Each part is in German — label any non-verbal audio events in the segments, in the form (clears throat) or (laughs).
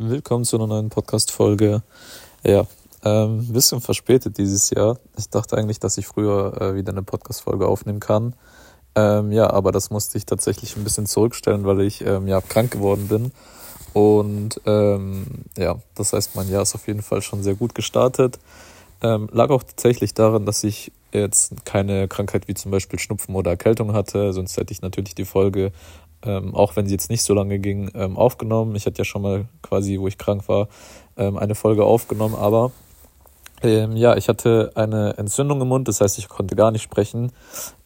Willkommen zu einer neuen Podcast-Folge. Ja, ähm, bisschen verspätet dieses Jahr. Ich dachte eigentlich, dass ich früher äh, wieder eine Podcast-Folge aufnehmen kann. Ähm, ja, aber das musste ich tatsächlich ein bisschen zurückstellen, weil ich ähm, ja krank geworden bin. Und ähm, ja, das heißt, mein Jahr ist auf jeden Fall schon sehr gut gestartet. Ähm, lag auch tatsächlich daran, dass ich jetzt keine Krankheit wie zum Beispiel Schnupfen oder Erkältung hatte, sonst hätte ich natürlich die Folge, ähm, auch wenn sie jetzt nicht so lange ging, ähm, aufgenommen. Ich hatte ja schon mal quasi, wo ich krank war, ähm, eine Folge aufgenommen, aber ähm, ja, ich hatte eine Entzündung im Mund, das heißt, ich konnte gar nicht sprechen.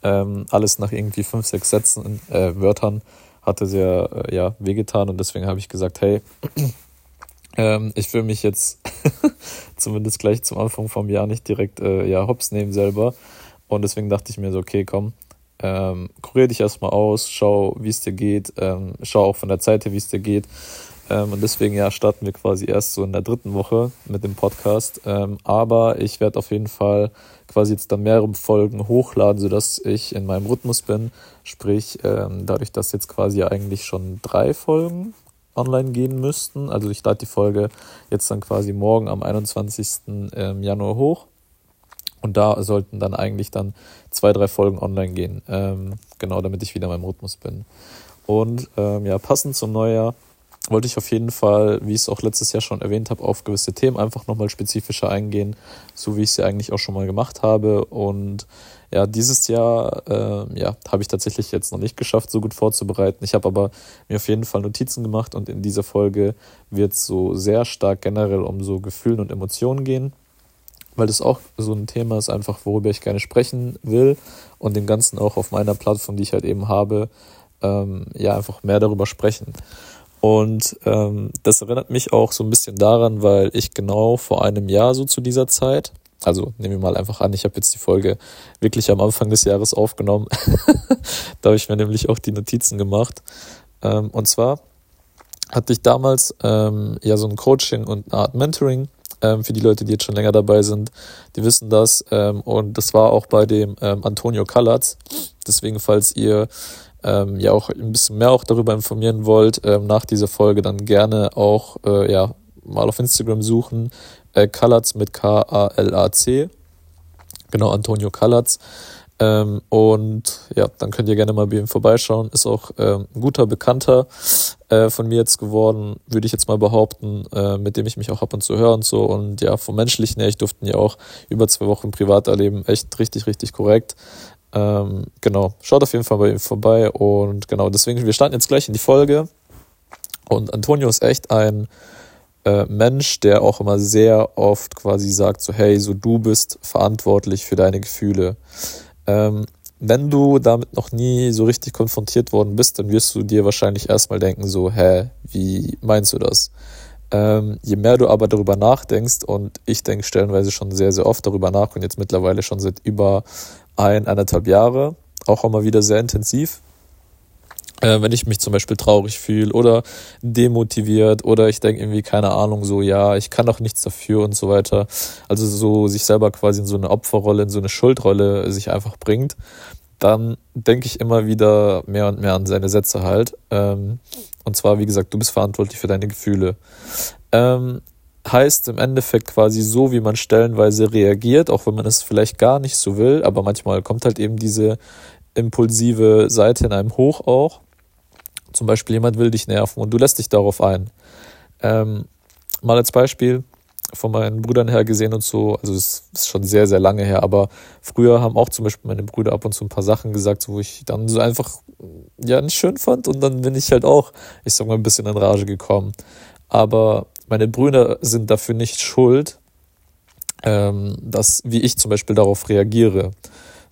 Ähm, alles nach irgendwie fünf, sechs Sätzen, äh, Wörtern hatte sehr äh, ja, wehgetan und deswegen habe ich gesagt, hey, (clears throat) ähm, ich will mich jetzt (laughs) zumindest gleich zum Anfang vom Jahr nicht direkt äh, ja, hops nehmen selber. Und deswegen dachte ich mir so, okay, komm, ähm, kurier dich erstmal aus, schau, wie es dir geht, ähm, schau auch von der Zeit her, wie es dir geht. Ähm, und deswegen ja starten wir quasi erst so in der dritten Woche mit dem Podcast. Ähm, aber ich werde auf jeden Fall quasi jetzt dann mehrere Folgen hochladen, sodass ich in meinem Rhythmus bin. Sprich, ähm, dadurch, dass jetzt quasi eigentlich schon drei Folgen online gehen müssten. Also ich lade die Folge jetzt dann quasi morgen am 21. Ähm, Januar hoch. Und da sollten dann eigentlich dann zwei, drei Folgen online gehen. Ähm, genau, damit ich wieder in meinem Rhythmus bin. Und ähm, ja, passend zum Neujahr wollte ich auf jeden Fall, wie ich es auch letztes Jahr schon erwähnt habe, auf gewisse Themen einfach nochmal spezifischer eingehen, so wie ich es ja eigentlich auch schon mal gemacht habe. Und ja, dieses Jahr äh, ja, habe ich tatsächlich jetzt noch nicht geschafft, so gut vorzubereiten. Ich habe aber mir auf jeden Fall Notizen gemacht und in dieser Folge wird es so sehr stark generell um so Gefühlen und Emotionen gehen, weil das auch so ein Thema ist, einfach worüber ich gerne sprechen will und dem Ganzen auch auf meiner Plattform, die ich halt eben habe, ähm, ja, einfach mehr darüber sprechen. Und ähm, das erinnert mich auch so ein bisschen daran, weil ich genau vor einem Jahr so zu dieser Zeit also nehmen wir mal einfach an, ich habe jetzt die Folge wirklich am Anfang des Jahres aufgenommen. (laughs) da habe ich mir nämlich auch die Notizen gemacht. Ähm, und zwar hatte ich damals ähm, ja so ein Coaching und eine Art Mentoring ähm, für die Leute, die jetzt schon länger dabei sind. Die wissen das. Ähm, und das war auch bei dem ähm, Antonio Kallatz. Deswegen, falls ihr ähm, ja auch ein bisschen mehr auch darüber informieren wollt, ähm, nach dieser Folge dann gerne auch äh, ja mal auf Instagram suchen äh, Kalatz mit K-A-L-A-C. Genau, Antonio Kalatz. Ähm, und ja, dann könnt ihr gerne mal bei ihm vorbeischauen. Ist auch ähm, ein guter Bekannter äh, von mir jetzt geworden, würde ich jetzt mal behaupten, äh, mit dem ich mich auch ab und zu höre und so. Und ja, vom Menschlichen her, ich durfte ihn ja auch über zwei Wochen privat erleben. Echt richtig, richtig korrekt. Ähm, genau, schaut auf jeden Fall bei ihm vorbei. Und genau, deswegen, wir starten jetzt gleich in die Folge. Und Antonio ist echt ein äh, Mensch, der auch immer sehr oft quasi sagt, so hey, so du bist verantwortlich für deine Gefühle. Ähm, wenn du damit noch nie so richtig konfrontiert worden bist, dann wirst du dir wahrscheinlich erstmal denken, so, hä, wie meinst du das? Ähm, je mehr du aber darüber nachdenkst, und ich denke stellenweise schon sehr, sehr oft darüber nach und jetzt mittlerweile schon seit über ein, eineinhalb Jahre, auch immer wieder sehr intensiv, äh, wenn ich mich zum Beispiel traurig fühle oder demotiviert oder ich denke irgendwie, keine Ahnung, so, ja, ich kann doch nichts dafür und so weiter. Also so sich selber quasi in so eine Opferrolle, in so eine Schuldrolle sich einfach bringt, dann denke ich immer wieder mehr und mehr an seine Sätze halt. Ähm, und zwar, wie gesagt, du bist verantwortlich für deine Gefühle. Ähm, heißt im Endeffekt quasi so, wie man stellenweise reagiert, auch wenn man es vielleicht gar nicht so will, aber manchmal kommt halt eben diese impulsive Seite in einem hoch auch. Zum Beispiel jemand will dich nerven und du lässt dich darauf ein. Ähm, mal als Beispiel von meinen Brüdern her gesehen und so, also es ist schon sehr, sehr lange her, aber früher haben auch zum Beispiel meine Brüder ab und zu ein paar Sachen gesagt, wo ich dann so einfach ja nicht schön fand und dann bin ich halt auch, ich sag mal, ein bisschen in Rage gekommen. Aber meine Brüder sind dafür nicht schuld, ähm, dass, wie ich zum Beispiel darauf reagiere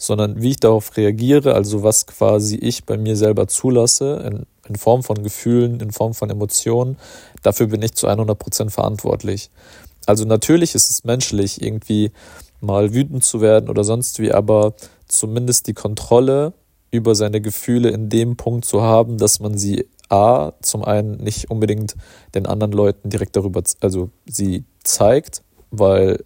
sondern wie ich darauf reagiere, also was quasi ich bei mir selber zulasse, in, in Form von Gefühlen, in Form von Emotionen, dafür bin ich zu 100 Prozent verantwortlich. Also natürlich ist es menschlich, irgendwie mal wütend zu werden oder sonst wie, aber zumindest die Kontrolle über seine Gefühle in dem Punkt zu haben, dass man sie A, zum einen nicht unbedingt den anderen Leuten direkt darüber, also sie zeigt, weil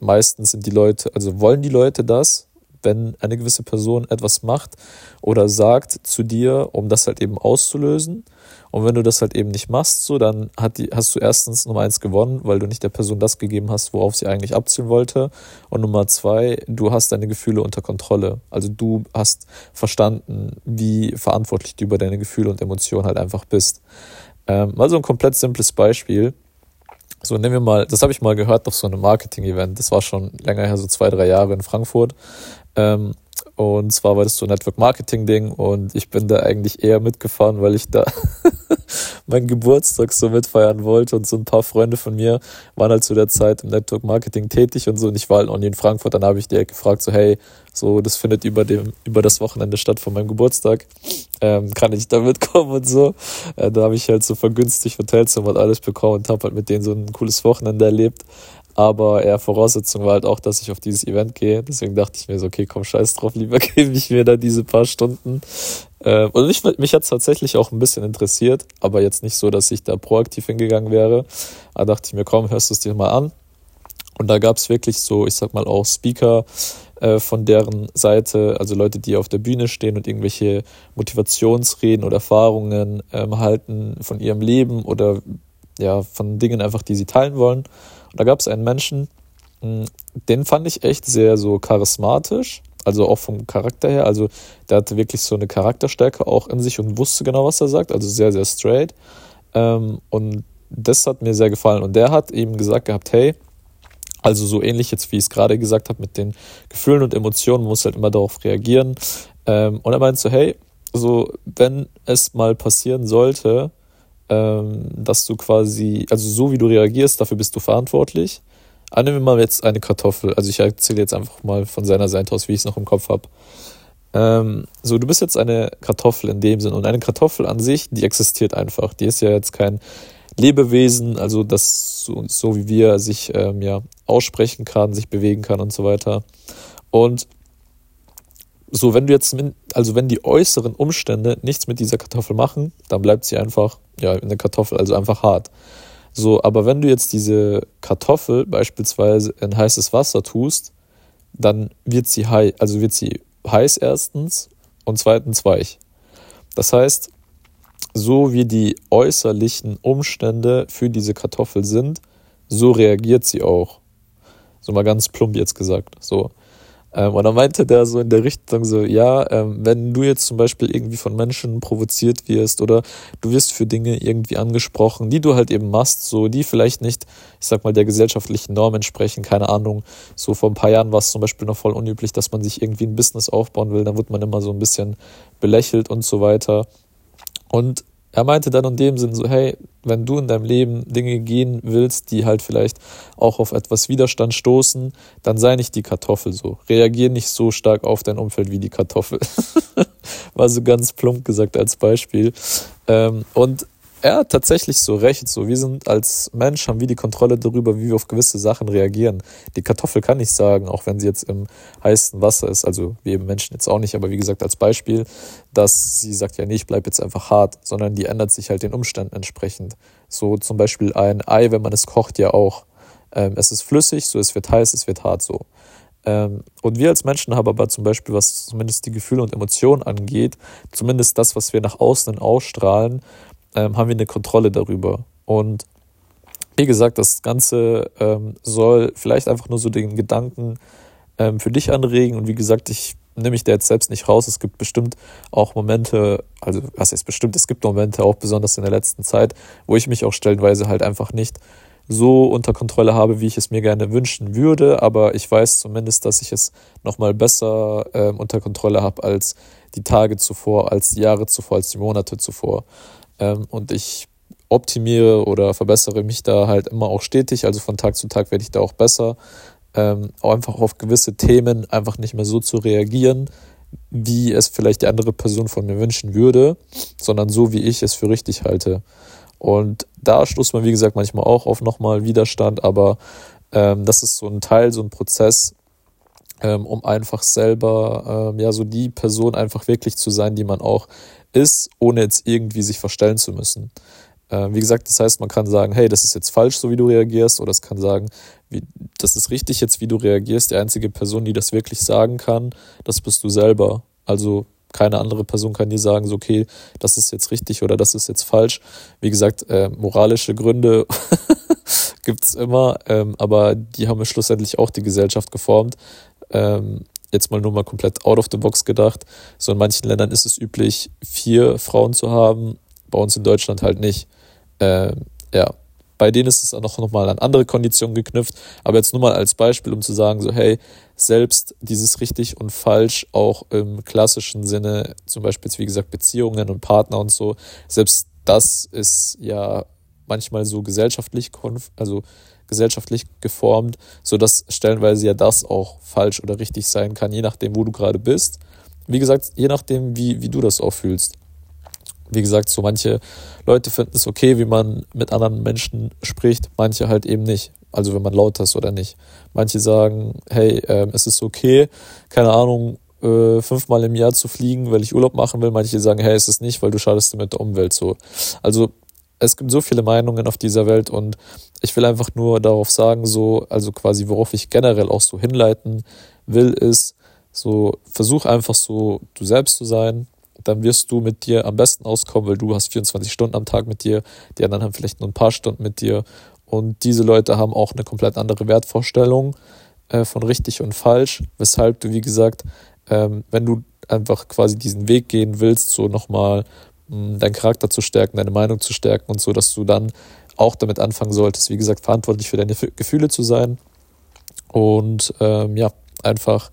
meistens sind die Leute, also wollen die Leute das, wenn eine gewisse Person etwas macht oder sagt zu dir, um das halt eben auszulösen. Und wenn du das halt eben nicht machst, so, dann die, hast du erstens Nummer eins gewonnen, weil du nicht der Person das gegeben hast, worauf sie eigentlich abzielen wollte. Und Nummer zwei, du hast deine Gefühle unter Kontrolle. Also du hast verstanden, wie verantwortlich du über deine Gefühle und Emotionen halt einfach bist. Ähm, mal so ein komplett simples Beispiel. So, nehmen wir mal, das habe ich mal gehört auf so einem Marketing-Event. Das war schon länger her, so zwei, drei Jahre in Frankfurt. Ähm, und zwar war das so ein Network Marketing Ding und ich bin da eigentlich eher mitgefahren, weil ich da (laughs) meinen Geburtstag so mitfeiern wollte und so ein paar Freunde von mir waren halt zu der Zeit im Network Marketing tätig und so und ich war halt auch nie in Frankfurt, dann habe ich direkt gefragt so hey, so das findet über dem über das Wochenende statt von meinem Geburtstag, ähm, kann ich da mitkommen und so. Äh, da habe ich halt so vergünstigt Hotelzimmer und alles bekommen und habe halt mit denen so ein cooles Wochenende erlebt. Aber eher Voraussetzung war halt auch, dass ich auf dieses Event gehe. Deswegen dachte ich mir so, okay, komm, scheiß drauf, lieber (laughs) gebe ich mir da diese paar Stunden. Äh, und mich, mich hat es tatsächlich auch ein bisschen interessiert, aber jetzt nicht so, dass ich da proaktiv hingegangen wäre. Da dachte ich mir, komm, hörst du es dir mal an. Und da gab es wirklich so, ich sag mal, auch Speaker äh, von deren Seite, also Leute, die auf der Bühne stehen und irgendwelche Motivationsreden oder Erfahrungen ähm, halten von ihrem Leben oder ja, von Dingen einfach, die sie teilen wollen. Und da gab es einen Menschen, hm, den fand ich echt sehr so charismatisch, also auch vom Charakter her. Also der hatte wirklich so eine Charakterstärke auch in sich und wusste genau, was er sagt, also sehr, sehr straight. Ähm, und das hat mir sehr gefallen. Und der hat eben gesagt gehabt, hey, also so ähnlich jetzt, wie ich es gerade gesagt habe, mit den Gefühlen und Emotionen, man muss halt immer darauf reagieren. Ähm, und er meint so, hey, so wenn es mal passieren sollte, dass du quasi, also so wie du reagierst, dafür bist du verantwortlich. Annehmen wir mal jetzt eine Kartoffel. Also ich erzähle jetzt einfach mal von seiner Seite aus, wie ich es noch im Kopf habe. Ähm, so, du bist jetzt eine Kartoffel in dem Sinn. Und eine Kartoffel an sich, die existiert einfach. Die ist ja jetzt kein Lebewesen, also das so, so wie wir sich ähm, ja aussprechen kann, sich bewegen kann und so weiter. Und so, wenn du jetzt, also wenn die äußeren Umstände nichts mit dieser Kartoffel machen, dann bleibt sie einfach, ja, eine Kartoffel, also einfach hart. So, aber wenn du jetzt diese Kartoffel beispielsweise in heißes Wasser tust, dann wird sie heiß, also wird sie heiß erstens und zweitens weich. Das heißt, so wie die äußerlichen Umstände für diese Kartoffel sind, so reagiert sie auch. So mal ganz plump jetzt gesagt. So. Ähm, und dann meinte der so in der Richtung so, ja, ähm, wenn du jetzt zum Beispiel irgendwie von Menschen provoziert wirst oder du wirst für Dinge irgendwie angesprochen, die du halt eben machst, so, die vielleicht nicht, ich sag mal, der gesellschaftlichen Norm entsprechen, keine Ahnung, so vor ein paar Jahren war es zum Beispiel noch voll unüblich, dass man sich irgendwie ein Business aufbauen will, dann wird man immer so ein bisschen belächelt und so weiter. Und er meinte dann in dem Sinn so, hey, wenn du in deinem Leben Dinge gehen willst, die halt vielleicht auch auf etwas Widerstand stoßen, dann sei nicht die Kartoffel so. Reagier nicht so stark auf dein Umfeld wie die Kartoffel. (laughs) War so ganz plump gesagt als Beispiel. Ähm, und hat tatsächlich so recht. So, wir sind als Mensch, haben wir die Kontrolle darüber, wie wir auf gewisse Sachen reagieren. Die Kartoffel kann nicht sagen, auch wenn sie jetzt im heißen Wasser ist, also wir Menschen jetzt auch nicht, aber wie gesagt als Beispiel, dass sie sagt, ja nee, ich bleib jetzt einfach hart, sondern die ändert sich halt den Umständen entsprechend. So zum Beispiel ein Ei, wenn man es kocht, ja auch. Ähm, es ist flüssig, so es wird heiß, es wird hart so. Ähm, und wir als Menschen haben aber zum Beispiel, was zumindest die Gefühle und Emotionen angeht, zumindest das, was wir nach außen ausstrahlen, ähm, haben wir eine Kontrolle darüber. Und wie gesagt, das Ganze ähm, soll vielleicht einfach nur so den Gedanken ähm, für dich anregen. Und wie gesagt, ich nehme mich da jetzt selbst nicht raus. Es gibt bestimmt auch Momente, also was heißt bestimmt, es gibt Momente, auch besonders in der letzten Zeit, wo ich mich auch stellenweise halt einfach nicht so unter Kontrolle habe, wie ich es mir gerne wünschen würde. Aber ich weiß zumindest, dass ich es nochmal besser ähm, unter Kontrolle habe als die Tage zuvor, als die Jahre zuvor, als die Monate zuvor. Ähm, und ich optimiere oder verbessere mich da halt immer auch stetig. Also von Tag zu Tag werde ich da auch besser. Ähm, auch einfach auf gewisse Themen einfach nicht mehr so zu reagieren, wie es vielleicht die andere Person von mir wünschen würde, sondern so, wie ich es für richtig halte. Und da stoßt man, wie gesagt, manchmal auch auf nochmal Widerstand, aber ähm, das ist so ein Teil, so ein Prozess, ähm, um einfach selber, ähm, ja, so die Person einfach wirklich zu sein, die man auch ist, ohne jetzt irgendwie sich verstellen zu müssen. Äh, wie gesagt, das heißt, man kann sagen, hey, das ist jetzt falsch, so wie du reagierst, oder es kann sagen, wie, das ist richtig jetzt, wie du reagierst. Die einzige Person, die das wirklich sagen kann, das bist du selber. Also keine andere Person kann dir sagen, so, okay, das ist jetzt richtig oder das ist jetzt falsch. Wie gesagt, äh, moralische Gründe (laughs) gibt's immer, ähm, aber die haben schlussendlich auch die Gesellschaft geformt. Ähm, jetzt mal nur mal komplett out of the box gedacht. So in manchen Ländern ist es üblich, vier Frauen zu haben, bei uns in Deutschland halt nicht. Ähm, ja, bei denen ist es auch noch mal an andere Konditionen geknüpft. Aber jetzt nur mal als Beispiel, um zu sagen, so hey, selbst dieses richtig und falsch auch im klassischen Sinne, zum Beispiel wie gesagt Beziehungen und Partner und so, selbst das ist ja manchmal so gesellschaftlich, also gesellschaftlich geformt, so dass stellenweise ja das auch falsch oder richtig sein kann, je nachdem, wo du gerade bist. Wie gesagt, je nachdem, wie, wie du das auch fühlst wie gesagt, so manche Leute finden es okay, wie man mit anderen Menschen spricht, manche halt eben nicht. Also wenn man laut ist oder nicht. Manche sagen, hey, äh, es ist okay, keine Ahnung, äh, fünfmal im Jahr zu fliegen, weil ich Urlaub machen will. Manche sagen, hey, es ist nicht, weil du schadest mit der Umwelt so. Also es gibt so viele Meinungen auf dieser Welt und ich will einfach nur darauf sagen, so, also quasi, worauf ich generell auch so hinleiten will, ist, so, versuch einfach so du selbst zu sein, dann wirst du mit dir am besten auskommen, weil du hast 24 Stunden am Tag mit dir, die anderen haben vielleicht nur ein paar Stunden mit dir. Und diese Leute haben auch eine komplett andere Wertvorstellung äh, von richtig und falsch, weshalb du, wie gesagt, ähm, wenn du einfach quasi diesen Weg gehen willst, so nochmal hm, deinen Charakter zu stärken, deine Meinung zu stärken und so, dass du dann auch damit anfangen solltest, wie gesagt, verantwortlich für deine Gefühle zu sein und ähm, ja, einfach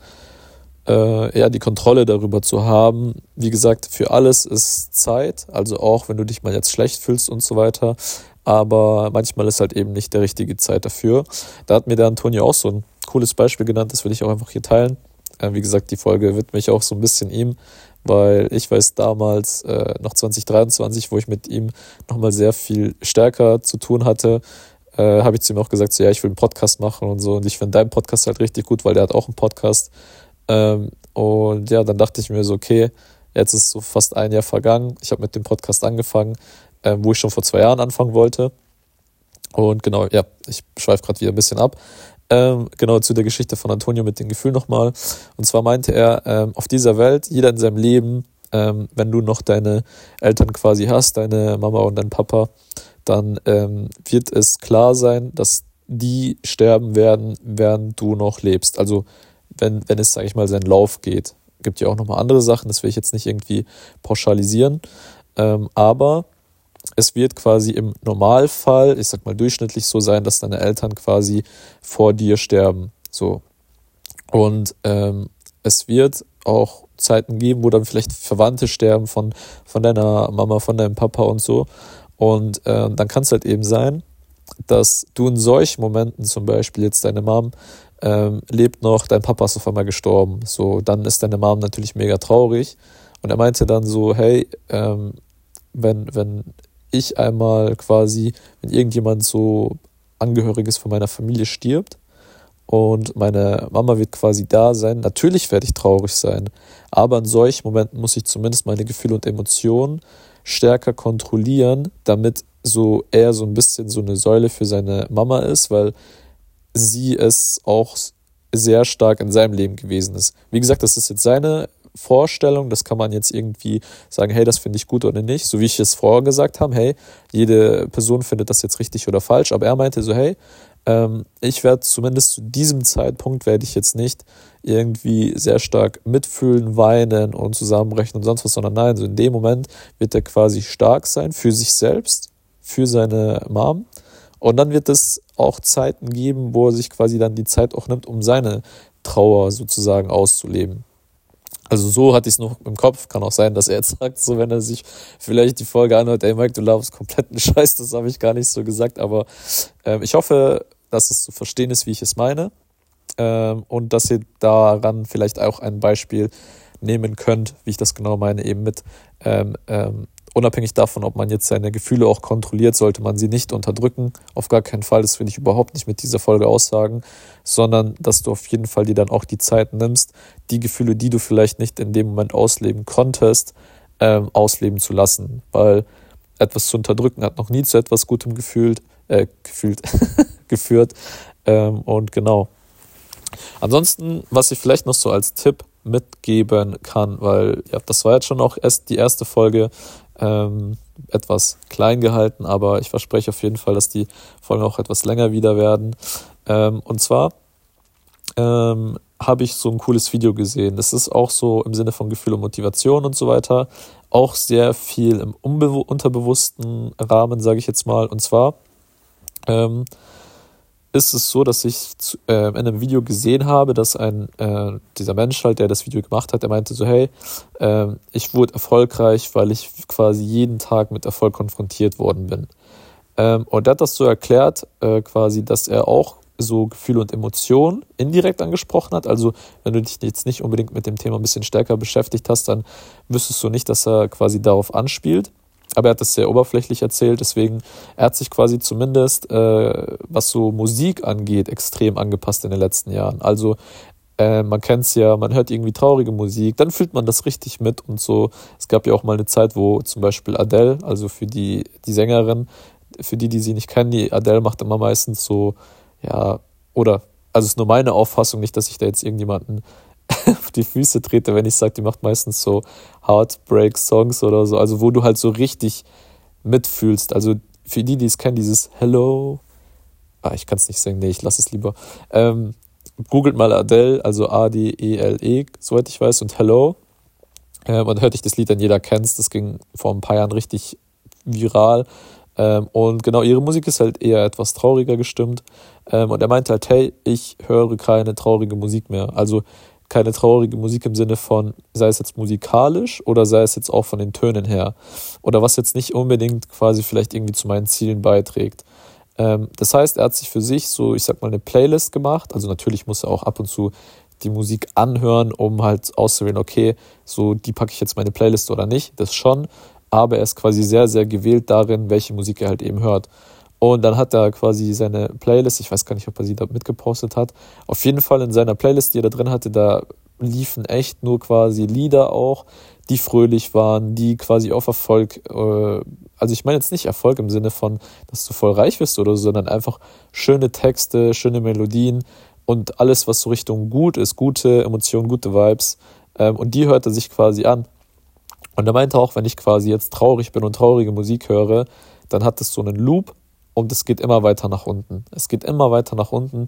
äh, ja, die Kontrolle darüber zu haben. Wie gesagt, für alles ist Zeit, also auch wenn du dich mal jetzt schlecht fühlst und so weiter. Aber manchmal ist halt eben nicht der richtige Zeit dafür. Da hat mir der Antonio auch so ein cooles Beispiel genannt, das will ich auch einfach hier teilen. Äh, wie gesagt, die Folge widme ich auch so ein bisschen ihm, weil ich weiß damals, äh, noch 2023, wo ich mit ihm nochmal sehr viel stärker zu tun hatte, äh, habe ich zu ihm auch gesagt, so, ja, ich will einen Podcast machen und so. Und ich finde deinen Podcast halt richtig gut, weil der hat auch einen Podcast. Ähm, und ja, dann dachte ich mir so, okay, jetzt ist so fast ein Jahr vergangen. Ich habe mit dem Podcast angefangen, ähm, wo ich schon vor zwei Jahren anfangen wollte. Und genau, ja, ich schweife gerade wieder ein bisschen ab. Ähm, genau zu der Geschichte von Antonio mit dem Gefühl nochmal. Und zwar meinte er, ähm, auf dieser Welt, jeder in seinem Leben, ähm, wenn du noch deine Eltern quasi hast, deine Mama und dein Papa, dann ähm, wird es klar sein, dass die sterben werden, während du noch lebst. Also wenn, wenn es, sage ich mal, seinen Lauf geht. Gibt ja auch nochmal andere Sachen, das will ich jetzt nicht irgendwie pauschalisieren. Ähm, aber es wird quasi im Normalfall, ich sag mal durchschnittlich so sein, dass deine Eltern quasi vor dir sterben. So. Und ähm, es wird auch Zeiten geben, wo dann vielleicht Verwandte sterben von, von deiner Mama, von deinem Papa und so. Und äh, dann kann es halt eben sein, dass du in solchen Momenten zum Beispiel jetzt deine Mom ähm, lebt noch, dein Papa ist auf einmal gestorben. So, dann ist deine Mom natürlich mega traurig. Und er meinte dann so, hey, ähm, wenn, wenn ich einmal quasi, wenn irgendjemand so Angehöriges von meiner Familie stirbt und meine Mama wird quasi da sein, natürlich werde ich traurig sein. Aber in solchen Momenten muss ich zumindest meine Gefühle und Emotionen stärker kontrollieren, damit so er so ein bisschen so eine Säule für seine Mama ist, weil sie es auch sehr stark in seinem Leben gewesen ist. Wie gesagt, das ist jetzt seine Vorstellung, das kann man jetzt irgendwie sagen, hey, das finde ich gut oder nicht, so wie ich es vorher gesagt habe, hey, jede Person findet das jetzt richtig oder falsch, aber er meinte so, hey, ähm, ich werde zumindest zu diesem Zeitpunkt werde ich jetzt nicht irgendwie sehr stark mitfühlen, weinen und zusammenbrechen und sonst was, sondern nein, so in dem Moment wird er quasi stark sein für sich selbst, für seine Mom. Und dann wird es auch Zeiten geben, wo er sich quasi dann die Zeit auch nimmt, um seine Trauer sozusagen auszuleben. Also so hatte ich es noch im Kopf. Kann auch sein, dass er jetzt (laughs) sagt, so wenn er sich vielleicht die Folge anhört, ey Mike, du laufst kompletten (laughs) Scheiß, das habe ich gar nicht so gesagt. Aber ähm, ich hoffe, dass es zu verstehen ist, wie ich es meine. Ähm, und dass ihr daran vielleicht auch ein Beispiel nehmen könnt, wie ich das genau meine, eben mit ähm, ähm, unabhängig davon, ob man jetzt seine Gefühle auch kontrolliert, sollte man sie nicht unterdrücken. Auf gar keinen Fall, das will ich überhaupt nicht mit dieser Folge aussagen, sondern dass du auf jeden Fall dir dann auch die Zeit nimmst, die Gefühle, die du vielleicht nicht in dem Moment ausleben konntest, ähm, ausleben zu lassen. Weil etwas zu unterdrücken hat noch nie zu etwas Gutem gefühlt, äh, gefühlt, (laughs) geführt. Ähm, und genau. Ansonsten, was ich vielleicht noch so als Tipp mitgeben kann, weil ja, das war jetzt schon auch erst die erste Folge, ähm, etwas klein gehalten, aber ich verspreche auf jeden Fall, dass die Folgen auch etwas länger wieder werden. Ähm, und zwar ähm, habe ich so ein cooles Video gesehen. Das ist auch so im Sinne von Gefühl und Motivation und so weiter. Auch sehr viel im unterbewussten Rahmen, sage ich jetzt mal. Und zwar ähm, ist es so, dass ich äh, in einem Video gesehen habe, dass ein äh, dieser Mensch halt, der das Video gemacht hat, der meinte so, hey, äh, ich wurde erfolgreich, weil ich quasi jeden Tag mit Erfolg konfrontiert worden bin. Ähm, und er hat das so erklärt, äh, quasi, dass er auch so Gefühle und Emotionen indirekt angesprochen hat. Also wenn du dich jetzt nicht unbedingt mit dem Thema ein bisschen stärker beschäftigt hast, dann wüsstest du nicht, dass er quasi darauf anspielt. Aber er hat das sehr oberflächlich erzählt, deswegen er hat sich quasi zumindest, äh, was so Musik angeht, extrem angepasst in den letzten Jahren. Also äh, man kennt es ja, man hört irgendwie traurige Musik, dann fühlt man das richtig mit und so. Es gab ja auch mal eine Zeit, wo zum Beispiel Adele, also für die, die Sängerin, für die, die sie nicht kennen, die Adele macht immer meistens so ja, oder, also es ist nur meine Auffassung, nicht, dass ich da jetzt irgendjemanden (laughs) auf die Füße trete, wenn ich sage, die macht meistens so Heartbreak-Songs oder so, also wo du halt so richtig mitfühlst. Also für die, die es kennen, dieses Hello, ah, ich kann es nicht singen, nee, ich lasse es lieber. Ähm, googelt mal Adele, also A-D-E-L-E, -E, soweit ich weiß, und Hello. Ähm, und hört ich das Lied dann jeder kennt, das ging vor ein paar Jahren richtig viral. Ähm, und genau, ihre Musik ist halt eher etwas trauriger gestimmt. Ähm, und er meinte halt, hey, ich höre keine traurige Musik mehr. Also keine traurige Musik im Sinne von, sei es jetzt musikalisch oder sei es jetzt auch von den Tönen her. Oder was jetzt nicht unbedingt quasi vielleicht irgendwie zu meinen Zielen beiträgt. Ähm, das heißt, er hat sich für sich so, ich sag mal, eine Playlist gemacht. Also natürlich muss er auch ab und zu die Musik anhören, um halt auszuwählen, okay, so die packe ich jetzt meine Playlist oder nicht. Das schon aber er ist quasi sehr, sehr gewählt darin, welche Musik er halt eben hört. Und dann hat er quasi seine Playlist, ich weiß gar nicht, ob er sie da mitgepostet hat, auf jeden Fall in seiner Playlist, die er da drin hatte, da liefen echt nur quasi Lieder auch, die fröhlich waren, die quasi auf Erfolg, äh, also ich meine jetzt nicht Erfolg im Sinne von, dass du voll reich wirst oder so, sondern einfach schöne Texte, schöne Melodien und alles, was so Richtung gut ist, gute Emotionen, gute Vibes. Ähm, und die hört er sich quasi an. Und er meinte auch, wenn ich quasi jetzt traurig bin und traurige Musik höre, dann hat es so einen Loop und es geht immer weiter nach unten. Es geht immer weiter nach unten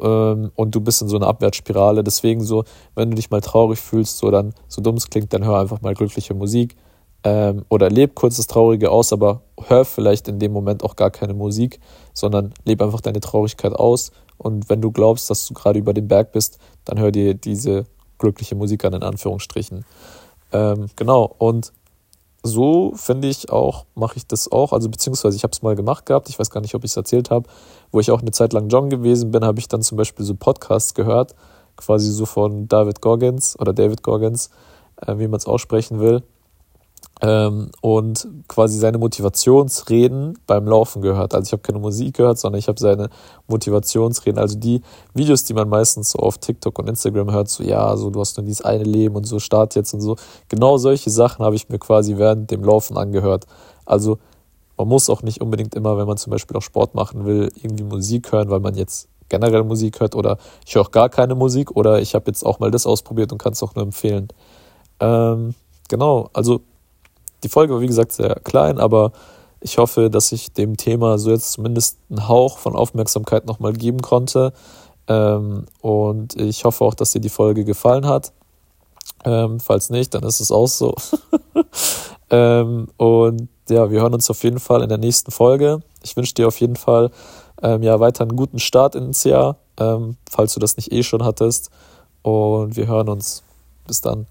ähm, und du bist in so einer Abwärtsspirale. Deswegen so, wenn du dich mal traurig fühlst, so dann, so dumm es klingt, dann hör einfach mal glückliche Musik. Ähm, oder leb kurz das Traurige aus, aber hör vielleicht in dem Moment auch gar keine Musik, sondern leb einfach deine Traurigkeit aus. Und wenn du glaubst, dass du gerade über den Berg bist, dann hör dir diese glückliche Musik an, in Anführungsstrichen. Ähm, genau, und so finde ich auch, mache ich das auch, also beziehungsweise ich habe es mal gemacht gehabt, ich weiß gar nicht, ob ich es erzählt habe, wo ich auch eine Zeit lang John gewesen bin, habe ich dann zum Beispiel so Podcasts gehört, quasi so von David Goggins oder David Goggins, äh, wie man es aussprechen will ähm, und quasi seine Motivationsreden beim Laufen gehört. Also ich habe keine Musik gehört, sondern ich habe seine Motivationsreden. Also die Videos, die man meistens so auf TikTok und Instagram hört, so ja, so du hast nur dieses eine Leben und so start jetzt und so. Genau solche Sachen habe ich mir quasi während dem Laufen angehört. Also man muss auch nicht unbedingt immer, wenn man zum Beispiel auch Sport machen will, irgendwie Musik hören, weil man jetzt generell Musik hört oder ich höre auch gar keine Musik oder ich habe jetzt auch mal das ausprobiert und kann es auch nur empfehlen. Ähm, genau, also die Folge war wie gesagt sehr klein, aber ich hoffe, dass ich dem Thema so jetzt zumindest einen Hauch von Aufmerksamkeit nochmal geben konnte. Ähm, und ich hoffe auch, dass dir die Folge gefallen hat. Ähm, falls nicht, dann ist es auch so. (laughs) ähm, und ja, wir hören uns auf jeden Fall in der nächsten Folge. Ich wünsche dir auf jeden Fall ähm, ja weiter einen guten Start ins Jahr, ähm, falls du das nicht eh schon hattest. Und wir hören uns. Bis dann.